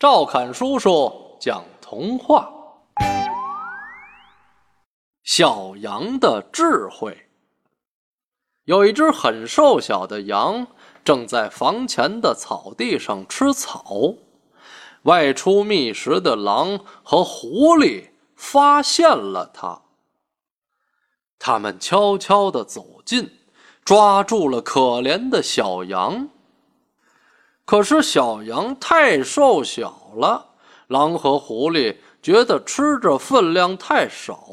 赵侃叔叔讲童话：小羊的智慧。有一只很瘦小的羊，正在房前的草地上吃草。外出觅食的狼和狐狸发现了它，他们悄悄地走近，抓住了可怜的小羊。可是小羊太瘦小了，狼和狐狸觉得吃着分量太少。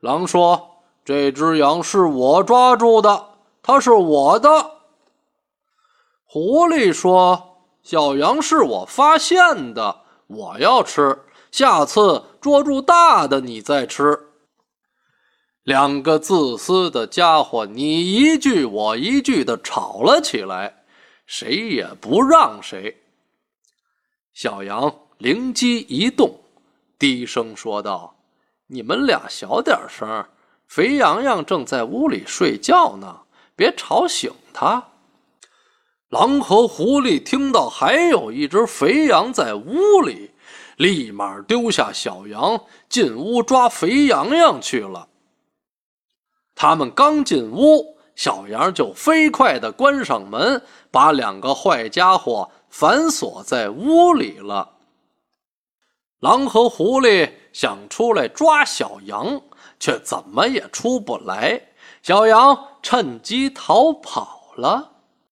狼说：“这只羊是我抓住的，它是我的。”狐狸说：“小羊是我发现的，我要吃，下次捉住大的你再吃。”两个自私的家伙，你一句我一句的吵了起来。谁也不让谁。小羊灵机一动，低声说道：“你们俩小点声，肥羊羊正在屋里睡觉呢，别吵醒他。”狼和狐狸听到还有一只肥羊在屋里，立马丢下小羊，进屋抓肥羊羊去了。他们刚进屋。小羊就飞快地关上门，把两个坏家伙反锁在屋里了。狼和狐狸想出来抓小羊，却怎么也出不来。小羊趁机逃跑了。